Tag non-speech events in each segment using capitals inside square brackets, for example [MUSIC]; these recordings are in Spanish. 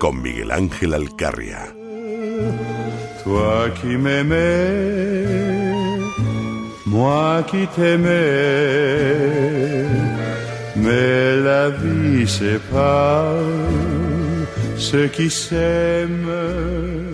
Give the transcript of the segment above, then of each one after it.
con Miguel Ángel Alcarria. Toi qui m'aimais, moi qui t'aimais, mais la vie sépare ceux qui s'aiment.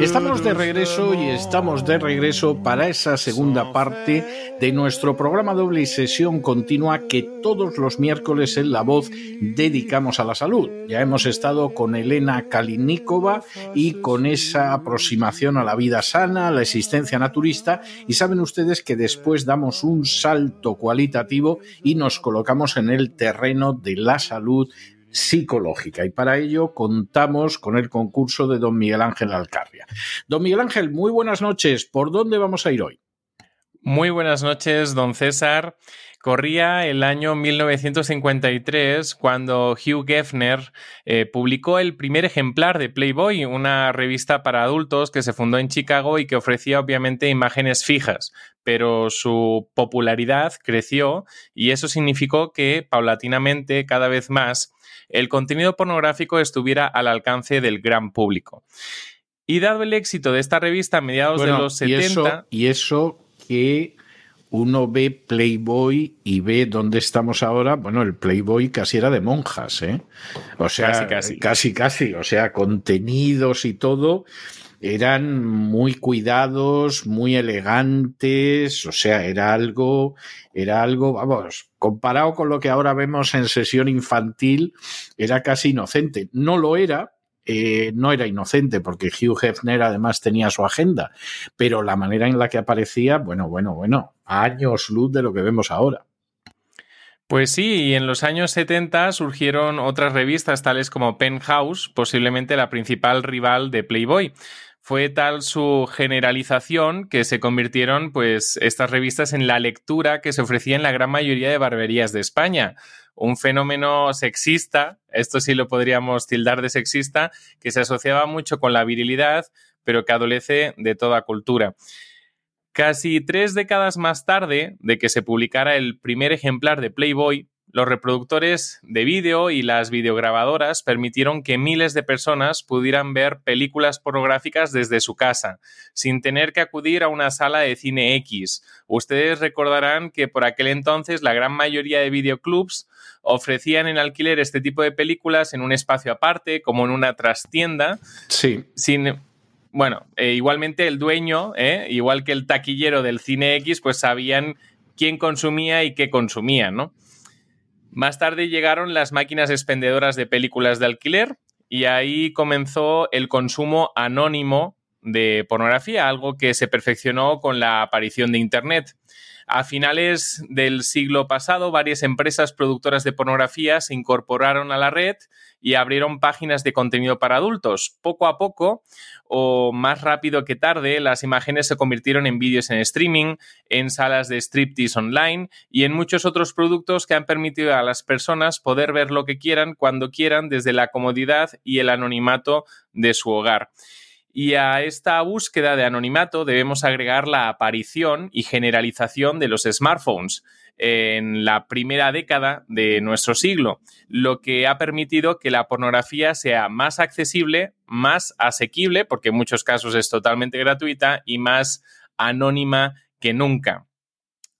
Estamos de regreso y estamos de regreso para esa segunda parte de nuestro programa doble y sesión continua que todos los miércoles en La Voz dedicamos a la salud. Ya hemos estado con Elena Kalinikova y con esa aproximación a la vida sana, a la existencia naturista y saben ustedes que después damos un salto cualitativo y nos colocamos en el terreno de la salud psicológica y para ello contamos con el concurso de don Miguel Ángel Alcarria. Don Miguel Ángel, muy buenas noches. ¿Por dónde vamos a ir hoy? Muy buenas noches, don César. Corría el año 1953 cuando Hugh Gefner eh, publicó el primer ejemplar de Playboy, una revista para adultos que se fundó en Chicago y que ofrecía obviamente imágenes fijas, pero su popularidad creció y eso significó que paulatinamente cada vez más el contenido pornográfico estuviera al alcance del gran público. Y dado el éxito de esta revista a mediados de los 70... Y eso, y eso que uno ve Playboy y ve dónde estamos ahora, bueno, el Playboy casi era de monjas, ¿eh? O sea, Casi, casi. casi, casi, o sea, contenidos y todo eran muy cuidados, muy elegantes, o sea, era algo, era algo, vamos, comparado con lo que ahora vemos en sesión infantil, era casi inocente. No lo era, eh, no era inocente porque Hugh Hefner además tenía su agenda, pero la manera en la que aparecía, bueno, bueno, bueno, años luz de lo que vemos ahora. Pues sí, y en los años 70 surgieron otras revistas tales como Penthouse, posiblemente la principal rival de Playboy. Fue tal su generalización que se convirtieron pues estas revistas en la lectura que se ofrecía en la gran mayoría de barberías de España. Un fenómeno sexista, esto sí lo podríamos tildar de sexista, que se asociaba mucho con la virilidad, pero que adolece de toda cultura. Casi tres décadas más tarde de que se publicara el primer ejemplar de Playboy, los reproductores de vídeo y las videograbadoras permitieron que miles de personas pudieran ver películas pornográficas desde su casa, sin tener que acudir a una sala de cine X. Ustedes recordarán que por aquel entonces la gran mayoría de videoclubs ofrecían en alquiler este tipo de películas en un espacio aparte, como en una trastienda, Sí. sin, bueno, eh, igualmente el dueño, eh, igual que el taquillero del cine X, pues sabían quién consumía y qué consumía, ¿no? Más tarde llegaron las máquinas expendedoras de películas de alquiler y ahí comenzó el consumo anónimo de pornografía, algo que se perfeccionó con la aparición de Internet. A finales del siglo pasado, varias empresas productoras de pornografía se incorporaron a la red y abrieron páginas de contenido para adultos. Poco a poco, o más rápido que tarde, las imágenes se convirtieron en vídeos en streaming, en salas de striptease online y en muchos otros productos que han permitido a las personas poder ver lo que quieran cuando quieran desde la comodidad y el anonimato de su hogar. Y a esta búsqueda de anonimato debemos agregar la aparición y generalización de los smartphones en la primera década de nuestro siglo, lo que ha permitido que la pornografía sea más accesible, más asequible, porque en muchos casos es totalmente gratuita, y más anónima que nunca.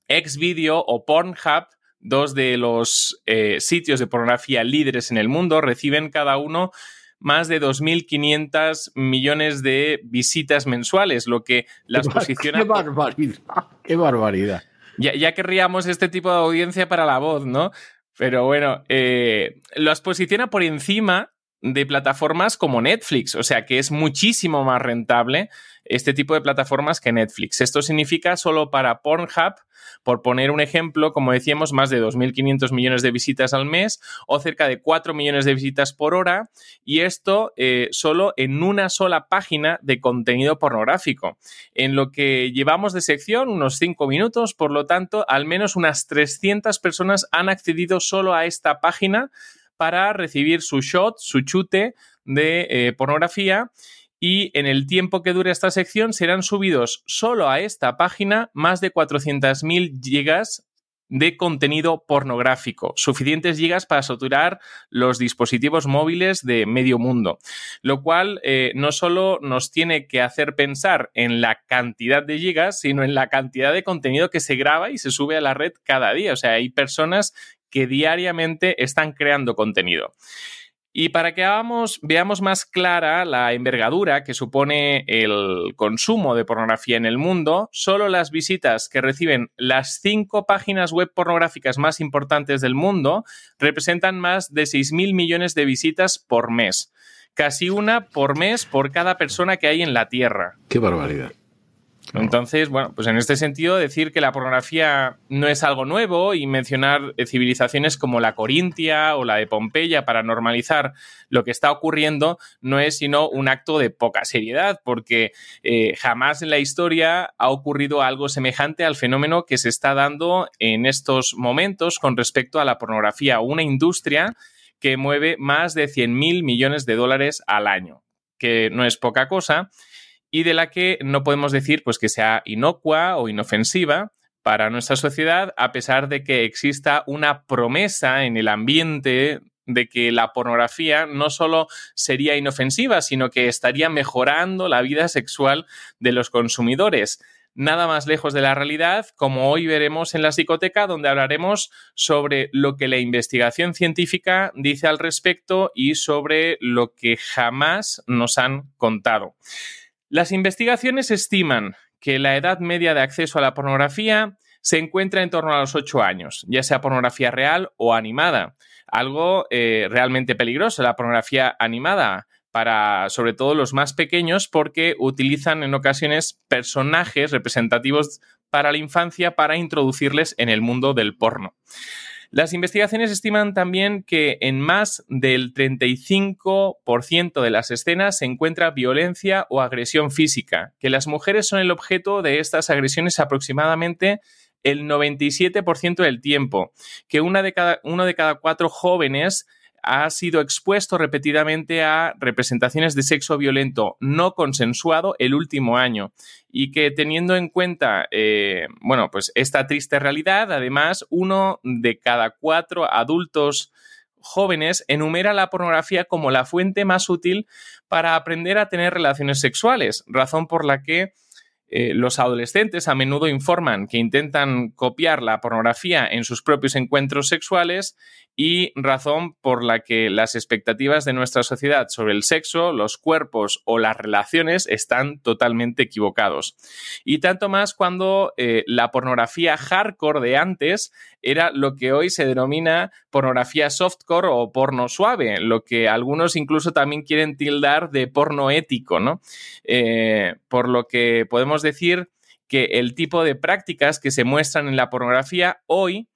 Xvideo o Pornhub, dos de los eh, sitios de pornografía líderes en el mundo, reciben cada uno más de 2.500 millones de visitas mensuales, lo que las Qué posiciona... Qué barbaridad. Qué barbaridad. Ya, ya querríamos este tipo de audiencia para la voz, ¿no? Pero bueno, eh, las posiciona por encima de plataformas como Netflix, o sea que es muchísimo más rentable este tipo de plataformas que Netflix. Esto significa solo para Pornhub, por poner un ejemplo, como decíamos, más de 2.500 millones de visitas al mes o cerca de 4 millones de visitas por hora, y esto eh, solo en una sola página de contenido pornográfico. En lo que llevamos de sección, unos 5 minutos, por lo tanto, al menos unas 300 personas han accedido solo a esta página para recibir su shot, su chute de eh, pornografía y en el tiempo que dure esta sección serán subidos solo a esta página más de 400.000 gigas de contenido pornográfico, suficientes gigas para saturar los dispositivos móviles de medio mundo, lo cual eh, no solo nos tiene que hacer pensar en la cantidad de gigas, sino en la cantidad de contenido que se graba y se sube a la red cada día. O sea, hay personas que diariamente están creando contenido. Y para que veamos más clara la envergadura que supone el consumo de pornografía en el mundo, solo las visitas que reciben las cinco páginas web pornográficas más importantes del mundo representan más de 6.000 millones de visitas por mes. Casi una por mes por cada persona que hay en la Tierra. ¡Qué barbaridad! Entonces, bueno, pues en este sentido, decir que la pornografía no es algo nuevo y mencionar eh, civilizaciones como la Corintia o la de Pompeya para normalizar lo que está ocurriendo no es sino un acto de poca seriedad, porque eh, jamás en la historia ha ocurrido algo semejante al fenómeno que se está dando en estos momentos con respecto a la pornografía, una industria que mueve más de 100.000 millones de dólares al año, que no es poca cosa y de la que no podemos decir pues, que sea inocua o inofensiva para nuestra sociedad, a pesar de que exista una promesa en el ambiente de que la pornografía no solo sería inofensiva, sino que estaría mejorando la vida sexual de los consumidores. Nada más lejos de la realidad, como hoy veremos en la psicoteca, donde hablaremos sobre lo que la investigación científica dice al respecto y sobre lo que jamás nos han contado. Las investigaciones estiman que la edad media de acceso a la pornografía se encuentra en torno a los 8 años, ya sea pornografía real o animada. Algo eh, realmente peligroso, la pornografía animada, para sobre todo los más pequeños, porque utilizan en ocasiones personajes representativos para la infancia para introducirles en el mundo del porno. Las investigaciones estiman también que en más del 35% de las escenas se encuentra violencia o agresión física, que las mujeres son el objeto de estas agresiones aproximadamente el 97% del tiempo, que una de cada, uno de cada cuatro jóvenes ha sido expuesto repetidamente a representaciones de sexo violento no consensuado el último año y que teniendo en cuenta, eh, bueno, pues esta triste realidad, además, uno de cada cuatro adultos jóvenes enumera la pornografía como la fuente más útil para aprender a tener relaciones sexuales, razón por la que eh, los adolescentes a menudo informan que intentan copiar la pornografía en sus propios encuentros sexuales y razón por la que las expectativas de nuestra sociedad sobre el sexo, los cuerpos o las relaciones están totalmente equivocados. Y tanto más cuando eh, la pornografía hardcore de antes era lo que hoy se denomina pornografía softcore o porno suave, lo que algunos incluso también quieren tildar de porno ético, ¿no? Eh, por lo que podemos decir que el tipo de prácticas que se muestran en la pornografía hoy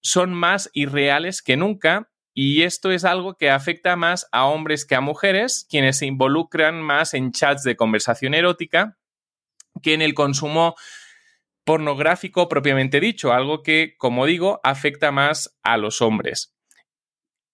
son más irreales que nunca y esto es algo que afecta más a hombres que a mujeres, quienes se involucran más en chats de conversación erótica que en el consumo pornográfico propiamente dicho, algo que, como digo, afecta más a los hombres.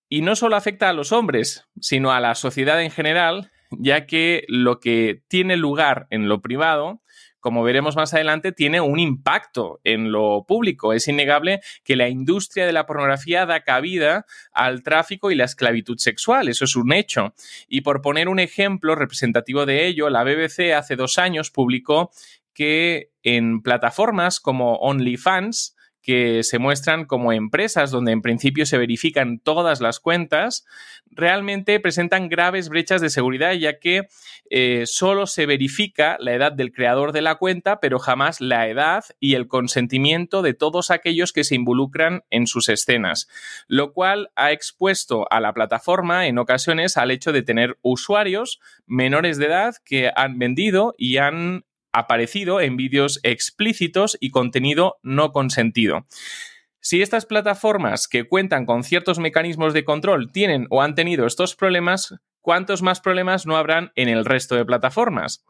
Y no solo afecta a los hombres, sino a la sociedad en general, ya que lo que tiene lugar en lo privado como veremos más adelante, tiene un impacto en lo público. Es innegable que la industria de la pornografía da cabida al tráfico y la esclavitud sexual. Eso es un hecho. Y por poner un ejemplo representativo de ello, la BBC hace dos años publicó que en plataformas como OnlyFans, que se muestran como empresas donde en principio se verifican todas las cuentas, realmente presentan graves brechas de seguridad, ya que eh, solo se verifica la edad del creador de la cuenta, pero jamás la edad y el consentimiento de todos aquellos que se involucran en sus escenas, lo cual ha expuesto a la plataforma en ocasiones al hecho de tener usuarios menores de edad que han vendido y han aparecido en vídeos explícitos y contenido no consentido. Si estas plataformas que cuentan con ciertos mecanismos de control tienen o han tenido estos problemas, ¿cuántos más problemas no habrán en el resto de plataformas?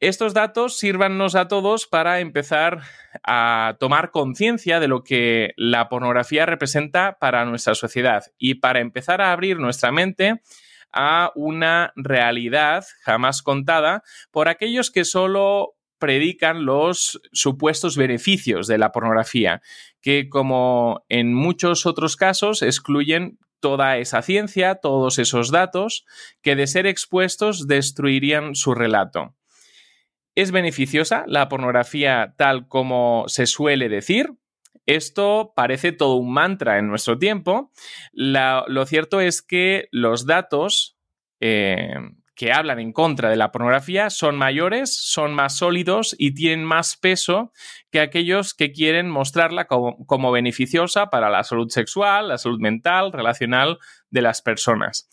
Estos datos sírvannos a todos para empezar a tomar conciencia de lo que la pornografía representa para nuestra sociedad y para empezar a abrir nuestra mente a una realidad jamás contada por aquellos que solo predican los supuestos beneficios de la pornografía, que como en muchos otros casos excluyen toda esa ciencia, todos esos datos, que de ser expuestos destruirían su relato. ¿Es beneficiosa la pornografía tal como se suele decir? Esto parece todo un mantra en nuestro tiempo. lo cierto es que los datos eh, que hablan en contra de la pornografía son mayores, son más sólidos y tienen más peso que aquellos que quieren mostrarla como beneficiosa para la salud sexual, la salud mental, relacional de las personas.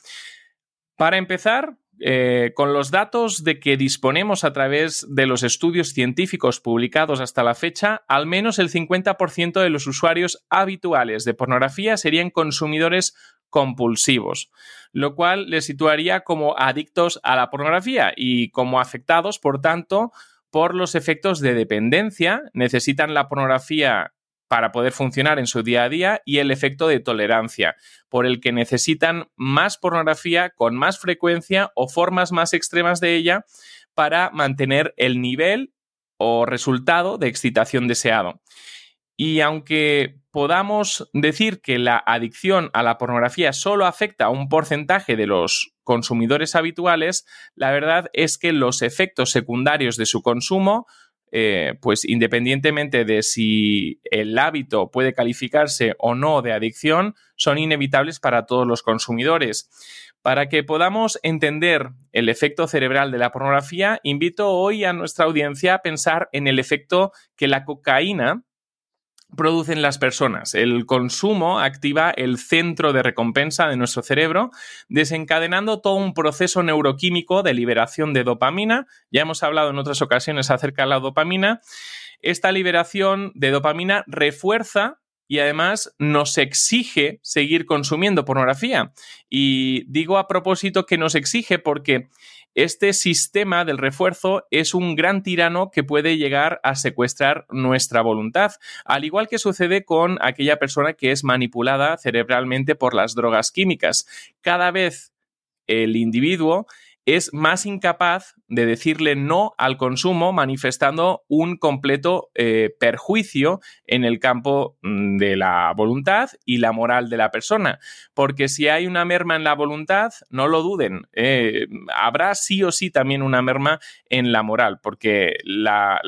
Para empezar, eh, con los datos de que disponemos a través de los estudios científicos publicados hasta la fecha, al menos el 50% de los usuarios habituales de pornografía serían consumidores compulsivos, lo cual les situaría como adictos a la pornografía y como afectados, por tanto, por los efectos de dependencia, necesitan la pornografía para poder funcionar en su día a día y el efecto de tolerancia, por el que necesitan más pornografía con más frecuencia o formas más extremas de ella para mantener el nivel o resultado de excitación deseado. Y aunque podamos decir que la adicción a la pornografía solo afecta a un porcentaje de los consumidores habituales, la verdad es que los efectos secundarios de su consumo eh, pues independientemente de si el hábito puede calificarse o no de adicción, son inevitables para todos los consumidores. Para que podamos entender el efecto cerebral de la pornografía, invito hoy a nuestra audiencia a pensar en el efecto que la cocaína producen las personas. El consumo activa el centro de recompensa de nuestro cerebro, desencadenando todo un proceso neuroquímico de liberación de dopamina. Ya hemos hablado en otras ocasiones acerca de la dopamina. Esta liberación de dopamina refuerza y además nos exige seguir consumiendo pornografía. Y digo a propósito que nos exige porque este sistema del refuerzo es un gran tirano que puede llegar a secuestrar nuestra voluntad, al igual que sucede con aquella persona que es manipulada cerebralmente por las drogas químicas. Cada vez el individuo es más incapaz de decirle no al consumo, manifestando un completo eh, perjuicio en el campo mm, de la voluntad y la moral de la persona. Porque si hay una merma en la voluntad, no lo duden, eh, habrá sí o sí también una merma en la moral, porque la,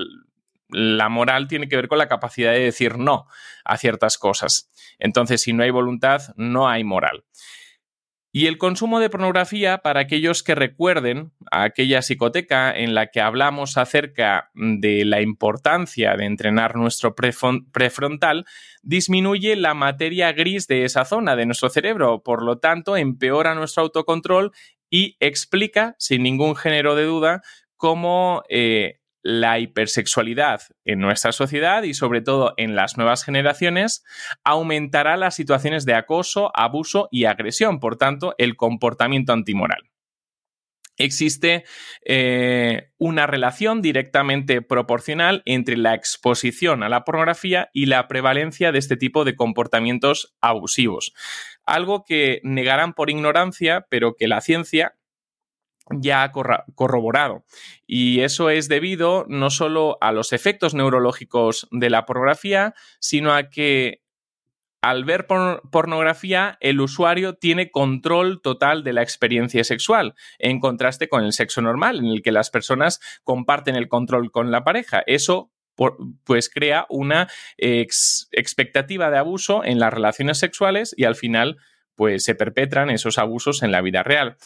la moral tiene que ver con la capacidad de decir no a ciertas cosas. Entonces, si no hay voluntad, no hay moral. Y el consumo de pornografía, para aquellos que recuerden aquella psicoteca en la que hablamos acerca de la importancia de entrenar nuestro prefrontal, disminuye la materia gris de esa zona de nuestro cerebro, por lo tanto, empeora nuestro autocontrol y explica, sin ningún género de duda, cómo eh, la hipersexualidad en nuestra sociedad y sobre todo en las nuevas generaciones aumentará las situaciones de acoso, abuso y agresión, por tanto, el comportamiento antimoral. Existe eh, una relación directamente proporcional entre la exposición a la pornografía y la prevalencia de este tipo de comportamientos abusivos. Algo que negarán por ignorancia, pero que la ciencia ya ha corroborado. Y eso es debido no solo a los efectos neurológicos de la pornografía, sino a que al ver pornografía, el usuario tiene control total de la experiencia sexual, en contraste con el sexo normal, en el que las personas comparten el control con la pareja. Eso pues crea una expectativa de abuso en las relaciones sexuales y al final pues se perpetran esos abusos en la vida real.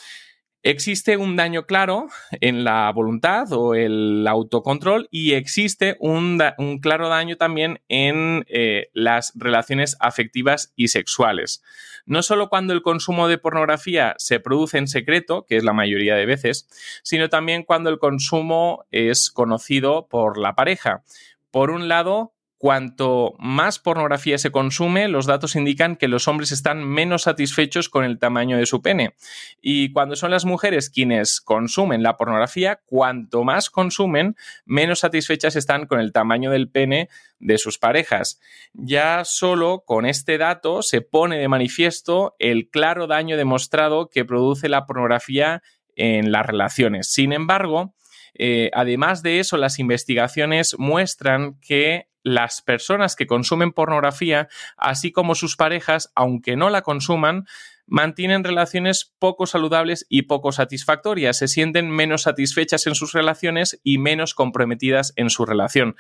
Existe un daño claro en la voluntad o el autocontrol y existe un, claro daño también en eh, las relaciones afectivas y sexuales. No solo cuando el consumo de pornografía se produce en secreto, que es la mayoría de veces, sino también cuando el consumo es conocido por la pareja. Por un lado, Cuanto más pornografía se consume, los datos indican que los hombres están menos satisfechos con el tamaño de su pene. Y cuando son las mujeres quienes consumen la pornografía, cuanto más consumen, menos satisfechas están con el tamaño del pene de sus parejas. Ya solo con este dato se pone de manifiesto el claro daño demostrado que produce la pornografía en las relaciones. Sin embargo, eh, además de eso, las investigaciones muestran que las personas que consumen pornografía, así como sus parejas, aunque no la consuman, mantienen relaciones poco saludables y poco satisfactorias, se sienten menos satisfechas en sus relaciones y menos comprometidas en su relación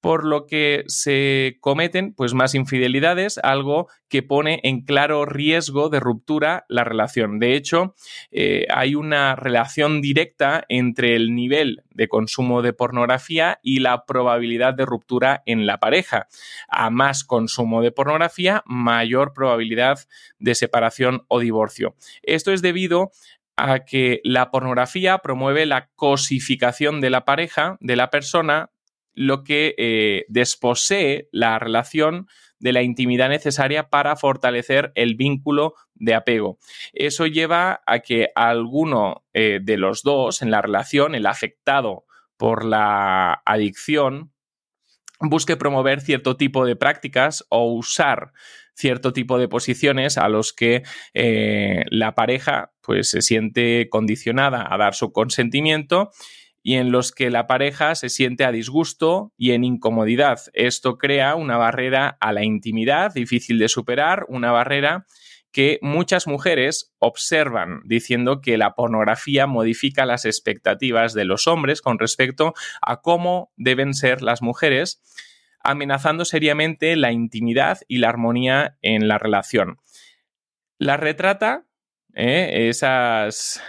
por lo que se cometen pues más infidelidades, algo que pone en claro riesgo de ruptura la relación. De hecho, eh, hay una relación directa entre el nivel de consumo de pornografía y la probabilidad de ruptura en la pareja. A más consumo de pornografía, mayor probabilidad de separación o divorcio. Esto es debido a que la pornografía promueve la cosificación de la pareja, de la persona, lo que eh, desposee la relación de la intimidad necesaria para fortalecer el vínculo de apego. Eso lleva a que alguno eh, de los dos en la relación, el afectado por la adicción, busque promover cierto tipo de prácticas o usar cierto tipo de posiciones a los que eh, la pareja pues se siente condicionada a dar su consentimiento y en los que la pareja se siente a disgusto y en incomodidad. Esto crea una barrera a la intimidad difícil de superar, una barrera que muchas mujeres observan diciendo que la pornografía modifica las expectativas de los hombres con respecto a cómo deben ser las mujeres, amenazando seriamente la intimidad y la armonía en la relación. La retrata, ¿eh? esas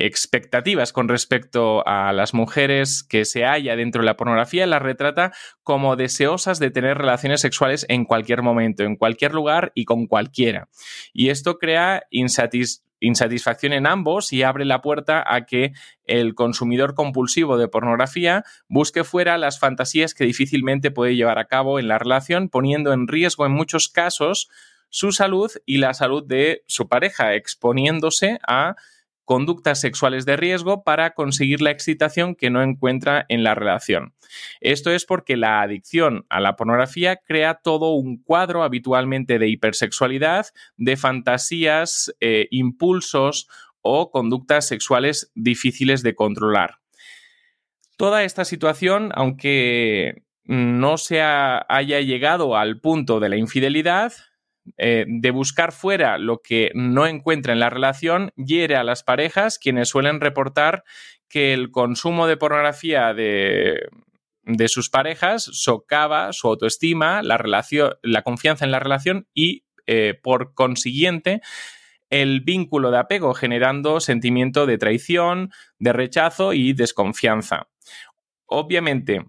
expectativas con respecto a las mujeres que se halla dentro de la pornografía, las retrata como deseosas de tener relaciones sexuales en cualquier momento, en cualquier lugar y con cualquiera. Y esto crea insatisfacción en ambos y abre la puerta a que el consumidor compulsivo de pornografía busque fuera las fantasías que difícilmente puede llevar a cabo en la relación, poniendo en riesgo en muchos casos su salud y la salud de su pareja, exponiéndose a conductas sexuales de riesgo para conseguir la excitación que no encuentra en la relación. Esto es porque la adicción a la pornografía crea todo un cuadro habitualmente de hipersexualidad, de fantasías, eh, impulsos o conductas sexuales difíciles de controlar. Toda esta situación, aunque no se haya llegado al punto de la infidelidad, eh, de buscar fuera lo que no encuentra en la relación hiere a las parejas quienes suelen reportar que el consumo de pornografía de, sus parejas socava su autoestima, la, la confianza en la relación y, eh, por consiguiente, el vínculo de apego, generando sentimiento de traición, de rechazo y desconfianza. Obviamente,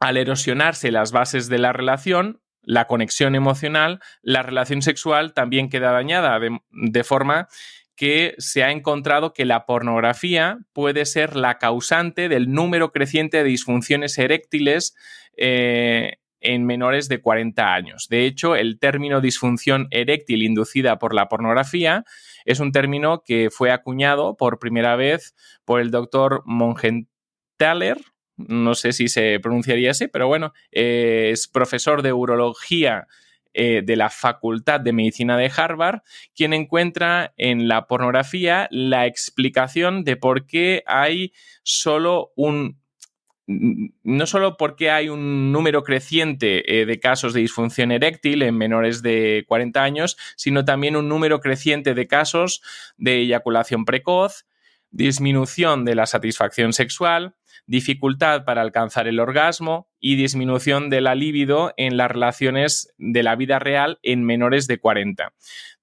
al erosionarse las bases de la relación, la conexión emocional, la relación sexual también queda dañada, de, forma que se ha encontrado que la pornografía puede ser la causante del número creciente de disfunciones eréctiles eh, en menores de 40 años. De hecho, el término disfunción eréctil inducida por la pornografía es un término que fue acuñado por primera vez por el doctor Mongenthaler no sé si se pronunciaría así, pero bueno, es profesor de urología eh, de la Facultad de Medicina de Harvard, quien encuentra en la pornografía la explicación de por qué hay solo un no solo porque hay un número creciente eh, de casos de disfunción eréctil en menores de 40 años, sino también un número creciente de casos de eyaculación precoz, disminución de la satisfacción sexual, dificultad para alcanzar el orgasmo y disminución de la libido en las relaciones de la vida real en menores de 40.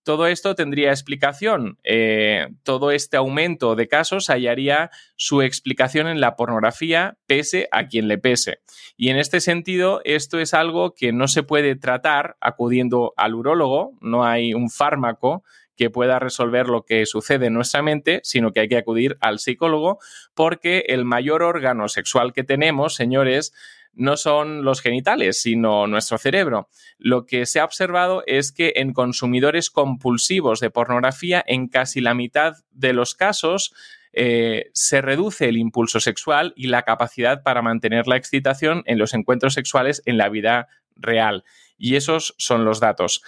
Todo esto tendría explicación. Eh, todo este aumento de casos hallaría su explicación en la pornografía, pese a quien le pese. Y en este sentido, esto es algo que no se puede tratar acudiendo al urólogo, no hay un fármaco que pueda resolver lo que sucede en nuestra mente, sino que hay que acudir al psicólogo, porque el mayor órgano sexual que tenemos, señores, no son los genitales, sino nuestro cerebro. Lo que se ha observado es que en consumidores compulsivos de pornografía, en casi la mitad de los casos, eh, se reduce el impulso sexual y la capacidad para mantener la excitación en los encuentros sexuales en la vida real. Y esos son los datos.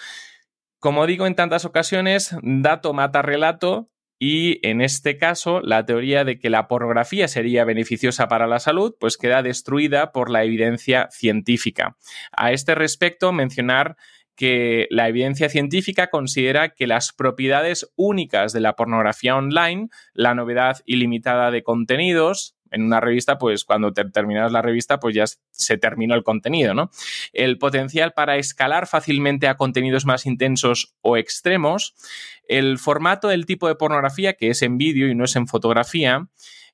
Como digo en tantas ocasiones, dato mata relato y en este caso, la teoría de que la pornografía sería beneficiosa para la salud, pues queda destruida por la evidencia científica. A este respecto, mencionar que la evidencia científica considera que las propiedades únicas de la pornografía online, la novedad ilimitada de contenidos, en una revista, pues cuando terminas la revista, pues ya se terminó el contenido, ¿no? El potencial para escalar fácilmente a contenidos más intensos o extremos, el formato del tipo de pornografía, que es en vídeo y no es en fotografía,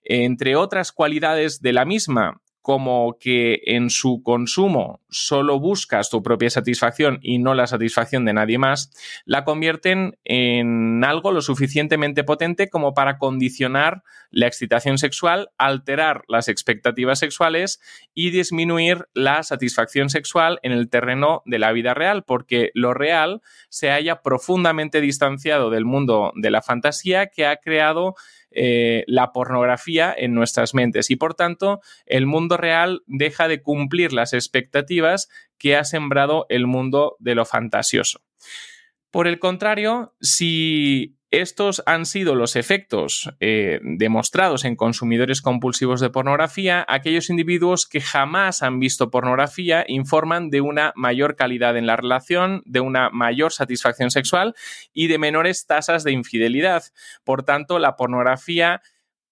entre otras cualidades de la misma, como que en su consumo solo buscas tu propia satisfacción y no la satisfacción de nadie más, la convierten en algo lo suficientemente potente como para condicionar la excitación sexual, alterar las expectativas sexuales y disminuir la satisfacción sexual en el terreno de la vida real, porque lo real se haya profundamente distanciado del mundo de la fantasía que ha creado eh, la pornografía en nuestras mentes y por tanto el mundo real deja de cumplir las expectativas que ha sembrado el mundo de lo fantasioso. Por el contrario, si estos han sido los efectos eh, demostrados en consumidores compulsivos de pornografía. Aquellos individuos que jamás han visto pornografía informan de una mayor calidad en la relación, de una mayor satisfacción sexual y de menores tasas de infidelidad. Por tanto, la pornografía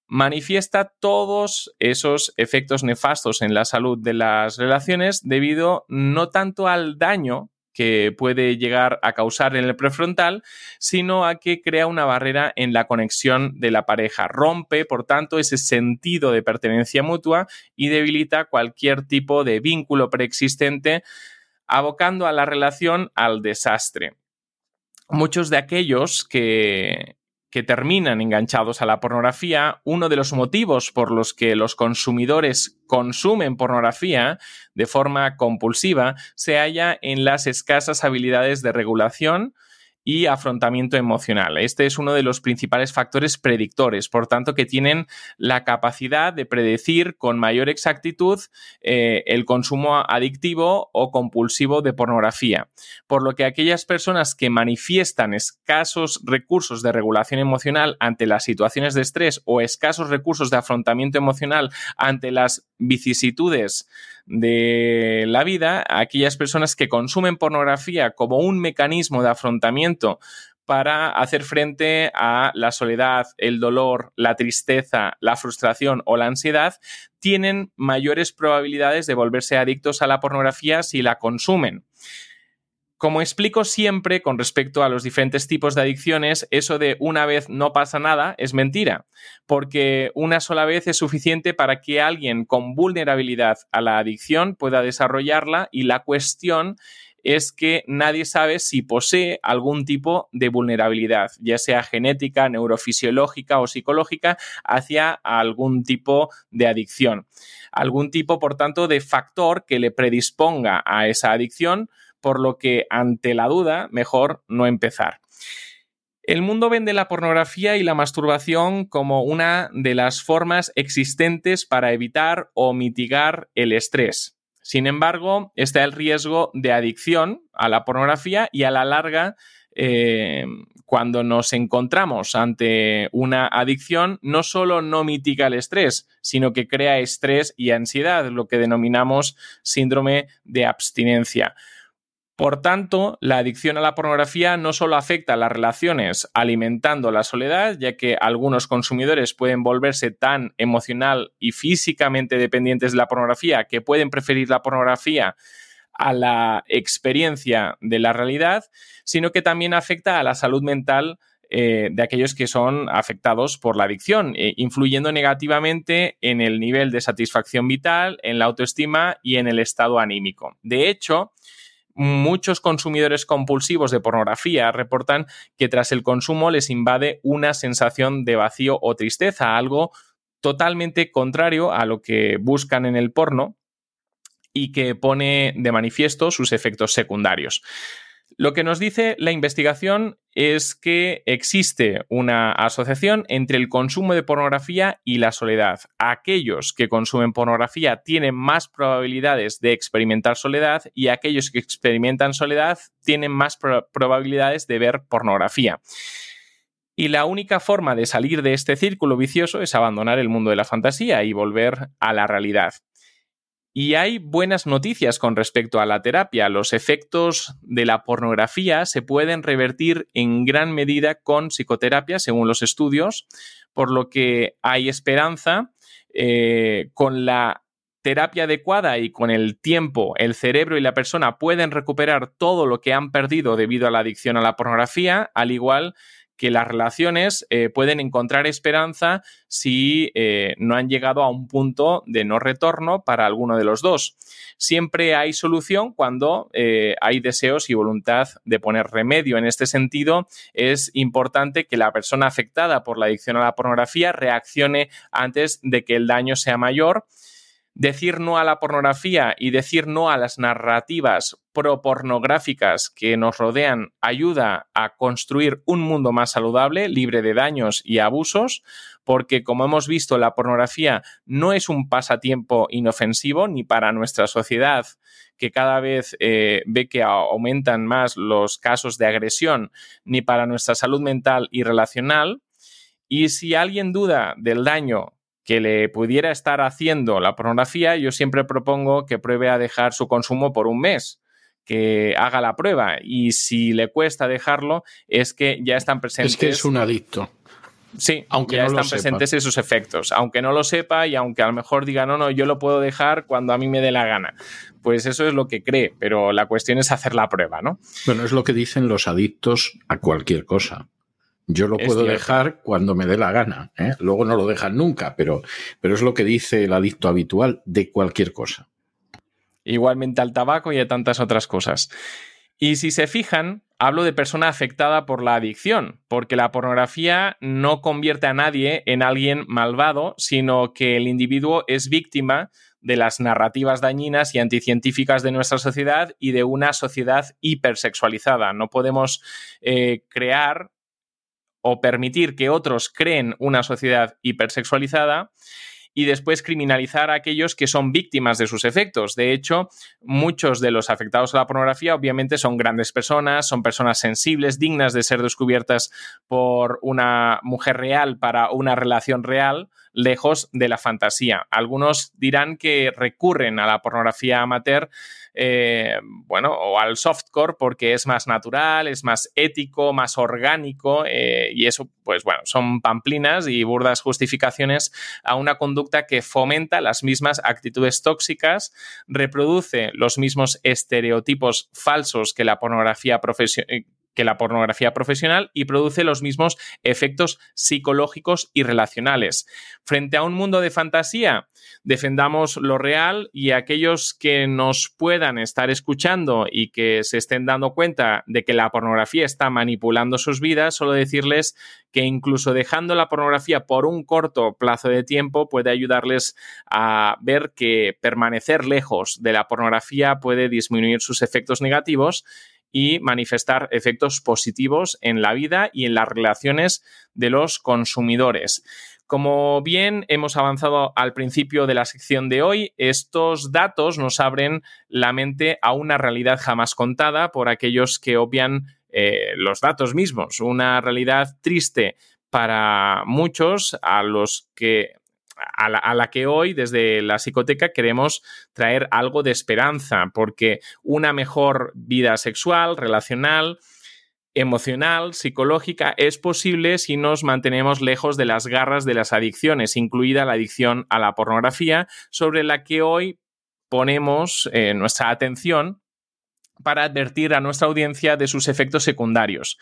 manifiesta todos esos efectos nefastos en la salud de las relaciones debido no tanto al daño que puede llegar a causar en el prefrontal, sino a que crea una barrera en la conexión de la pareja. Rompe, por tanto, ese sentido de pertenencia mutua y debilita cualquier tipo de vínculo preexistente, abocando a la relación al desastre. Muchos de aquellos que que terminan enganchados a la pornografía, uno de los motivos por los que los consumidores consumen pornografía de forma compulsiva se halla en las escasas habilidades de regulación y afrontamiento emocional. Este es uno de los principales factores predictores, por tanto, que tienen la capacidad de predecir con mayor exactitud eh, el consumo adictivo o compulsivo de pornografía. Por lo que aquellas personas que manifiestan escasos recursos de regulación emocional ante las situaciones de estrés o escasos recursos de afrontamiento emocional ante las vicisitudes de la vida, aquellas personas que consumen pornografía como un mecanismo de afrontamiento para hacer frente a la soledad, el dolor, la tristeza, la frustración o la ansiedad, tienen mayores probabilidades de volverse adictos a la pornografía si la consumen. Como explico siempre con respecto a los diferentes tipos de adicciones, eso de una vez no pasa nada es mentira, porque una sola vez es suficiente para que alguien con vulnerabilidad a la adicción pueda desarrollarla y la cuestión es que nadie sabe si posee algún tipo de vulnerabilidad, ya sea genética, neurofisiológica o psicológica, hacia algún tipo de adicción. Algún tipo, por tanto, de factor que le predisponga a esa adicción por lo que ante la duda, mejor no empezar. El mundo vende la pornografía y la masturbación como una de las formas existentes para evitar o mitigar el estrés. Sin embargo, está el riesgo de adicción a la pornografía y a la larga, eh, cuando nos encontramos ante una adicción, no solo no mitiga el estrés, sino que crea estrés y ansiedad, lo que denominamos síndrome de abstinencia. Por tanto, la adicción a la pornografía no solo afecta a las relaciones alimentando la soledad, ya que algunos consumidores pueden volverse tan emocional y físicamente dependientes de la pornografía que pueden preferir la pornografía a la experiencia de la realidad, sino que también afecta a la salud mental eh, de aquellos que son afectados por la adicción, eh, influyendo negativamente en el nivel de satisfacción vital, en la autoestima y en el estado anímico. De hecho, muchos consumidores compulsivos de pornografía reportan que tras el consumo les invade una sensación de vacío o tristeza, algo totalmente contrario a lo que buscan en el porno y que pone de manifiesto sus efectos secundarios. Lo que nos dice la investigación es que existe una asociación entre el consumo de pornografía y la soledad. Aquellos que consumen pornografía tienen más probabilidades de experimentar soledad y aquellos que experimentan soledad tienen más probabilidades de ver pornografía. Y la única forma de salir de este círculo vicioso es abandonar el mundo de la fantasía y volver a la realidad. Y hay buenas noticias con respecto a la terapia. Los efectos de la pornografía se pueden revertir en gran medida con psicoterapia, según los estudios, por lo que hay esperanza eh, con la terapia adecuada y con el tiempo, el cerebro y la persona pueden recuperar todo lo que han perdido debido a la adicción a la pornografía, al igual que las relaciones eh, pueden encontrar esperanza si eh, no han llegado a un punto de no retorno para alguno de los dos. Siempre hay solución cuando eh, hay deseos y voluntad de poner remedio. En este sentido, es importante que la persona afectada por la adicción a la pornografía reaccione antes de que el daño sea mayor decir no a la pornografía y decir no a las narrativas propornográficas que nos rodean ayuda a construir un mundo más saludable, libre de daños y abusos, porque como hemos visto, la pornografía no es un pasatiempo inofensivo ni para nuestra sociedad que cada vez eh, ve que aumentan más los casos de agresión, ni para nuestra salud mental y relacional. Y si alguien duda del daño que le pudiera estar haciendo la pornografía, yo siempre propongo que pruebe a dejar su consumo por un mes, que haga la prueba y si le cuesta dejarlo es que ya están presentes. Es que es un adicto. Sí, aunque ya están presentes esos efectos. Aunque no lo sepa y aunque a lo mejor diga, no, no, yo lo puedo dejar cuando a mí me dé la gana. Pues eso es lo que cree, pero la cuestión es hacer la prueba, ¿no? Bueno, es lo que dicen los adictos a cualquier cosa. Yo lo puedo dejar cuando me dé la gana. ¿eh? Luego no lo dejan nunca, pero, pero es lo que dice el adicto habitual de cualquier cosa. Igualmente al tabaco y a tantas otras cosas. Y si se fijan, hablo de persona afectada por la adicción, porque la pornografía no convierte a nadie en alguien malvado, sino que el individuo es víctima de las narrativas dañinas y anticientíficas de nuestra sociedad y de una sociedad hipersexualizada. No podemos eh, crear o permitir que otros creen una sociedad hipersexualizada y después criminalizar a aquellos que son víctimas de sus efectos. De hecho, muchos de los afectados a la pornografía obviamente son grandes personas, son personas sensibles, dignas de ser descubiertas por una mujer real para una relación real, lejos de la fantasía. Algunos dirán que recurren a la pornografía amateur eh, bueno, o al softcore porque es más natural, es más ético, más orgánico eh, y eso, pues bueno, son pamplinas y burdas justificaciones a una conducta que fomenta las mismas actitudes tóxicas, reproduce los mismos estereotipos falsos que la pornografía profesional que la pornografía profesional y produce los mismos efectos psicológicos y relacionales. Frente a un mundo de fantasía, defendamos lo real y aquellos que nos puedan estar escuchando y que se estén dando cuenta de que la pornografía está manipulando sus vidas, solo decirles que incluso dejando la pornografía por un corto plazo de tiempo puede ayudarles a ver que permanecer lejos de la pornografía puede disminuir sus efectos negativos y manifestar efectos positivos en la vida y en las relaciones de los consumidores. Como bien hemos avanzado al principio de la sección de hoy, estos datos nos abren la mente a una realidad jamás contada por aquellos que obvian eh, los datos mismos, una realidad triste para muchos a los que a la, que hoy desde la psicoteca queremos traer algo de esperanza, porque una mejor vida sexual, relacional, emocional, psicológica, es posible si nos mantenemos lejos de las garras de las adicciones, incluida la adicción a la pornografía, sobre la que hoy ponemos eh, nuestra atención para advertir a nuestra audiencia de sus efectos secundarios.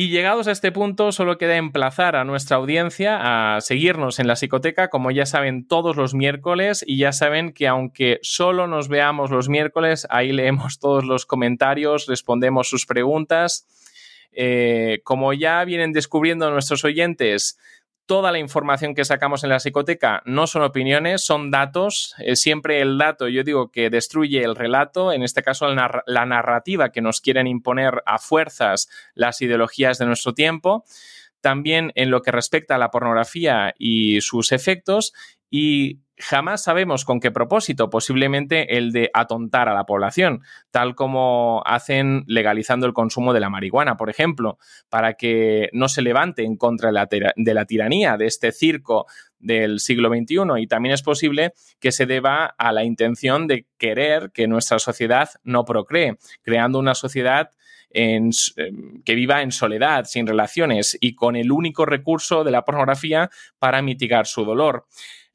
Y llegados a este punto, solo queda emplazar a nuestra audiencia a seguirnos en la psicoteca, como ya saben, todos los miércoles. Y ya saben que aunque solo nos veamos los miércoles, ahí leemos [LAUGHS] todos los comentarios, respondemos sus preguntas. Eh, como ya vienen descubriendo nuestros oyentes, toda la información que sacamos en la psicoteca no son opiniones, son datos. Eh, siempre el dato, yo digo que destruye el relato, en este caso la narrativa que nos quieren imponer a fuerzas las ideologías de nuestro tiempo. También en lo que respecta a la pornografía y sus efectos y jamás sabemos con qué propósito, posiblemente el de atontar a la población, tal como hacen legalizando el consumo de la marihuana, por ejemplo, para que no se levante en contra de la, tiranía de este circo del siglo XXI y también es posible que se deba a la intención de querer que nuestra sociedad no procree, creando una sociedad em, que viva en soledad, sin relaciones y con el único recurso de la pornografía para mitigar su dolor.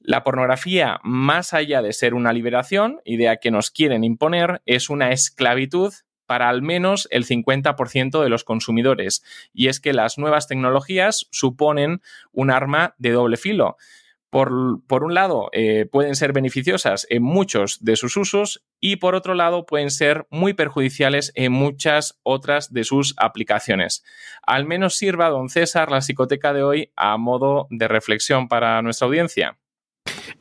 La pornografía, más allá de ser una liberación, idea que nos quieren imponer, es una esclavitud para al menos el 50% de los consumidores. Y es que las nuevas tecnologías suponen un arma de doble filo. Por, un lado, eh, pueden ser beneficiosas en muchos de sus usos y por otro lado, pueden ser muy perjudiciales en muchas otras de sus aplicaciones. Al menos sirva, don César, la psicoteca de hoy a modo de reflexión para nuestra audiencia.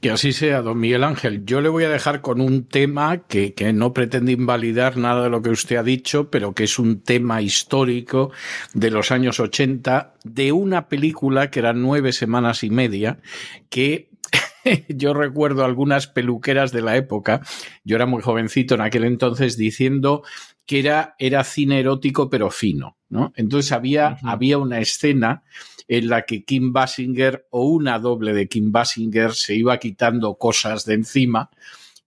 Que así sea, don Miguel Ángel. Yo le voy a dejar con un tema que, que, no pretende invalidar nada de lo que usted ha dicho, pero que es un tema histórico de los años 80, de una película que era nueve semanas y media, que [LAUGHS] yo recuerdo algunas peluqueras de la época, yo era muy jovencito en aquel entonces, diciendo que era, era cine erótico pero fino, ¿no? Entonces había, había una escena en la que Kim Basinger o una doble de Kim Basinger se iba quitando cosas de encima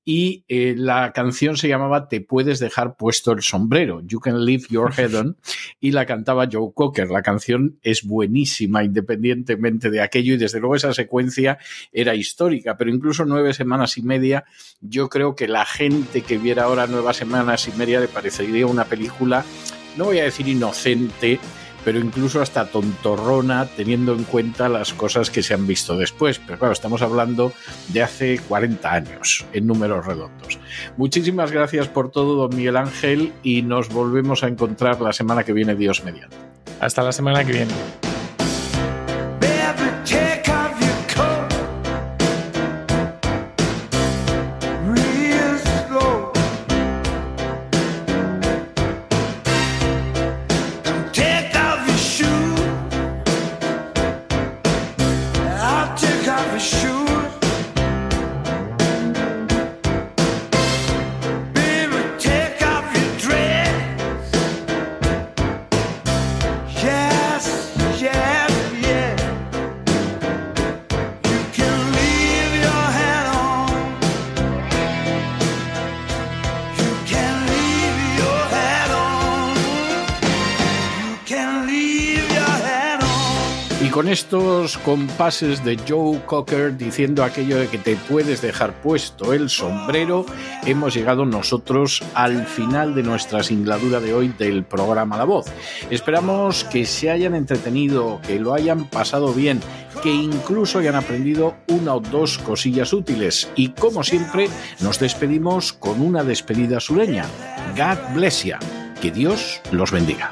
y eh, la canción se llamaba Te puedes dejar puesto el sombrero, You Can Leave Your Head On, y la cantaba Joe Cocker. La canción es buenísima independientemente de aquello y desde luego esa secuencia era histórica, pero incluso nueve semanas y media, yo creo que la gente que viera ahora nueve semanas y media le parecería una película, no voy a decir inocente, pero incluso hasta tontorrona teniendo en cuenta las cosas que se han visto después. Pero claro, estamos hablando de hace 40 años en números redondos. Muchísimas gracias por todo, don Miguel Ángel, y nos volvemos a encontrar la semana que viene, Dios mediante. Hasta la semana que viene. Estos compases de Joe Cocker diciendo aquello de que te puedes dejar puesto el sombrero, hemos llegado nosotros al final de nuestra singladura de hoy del programa La Voz. Esperamos que se hayan entretenido, que lo hayan pasado bien, que incluso hayan aprendido una o dos cosillas útiles. Y como siempre, nos despedimos con una despedida sureña. God bless you. Que Dios los bendiga.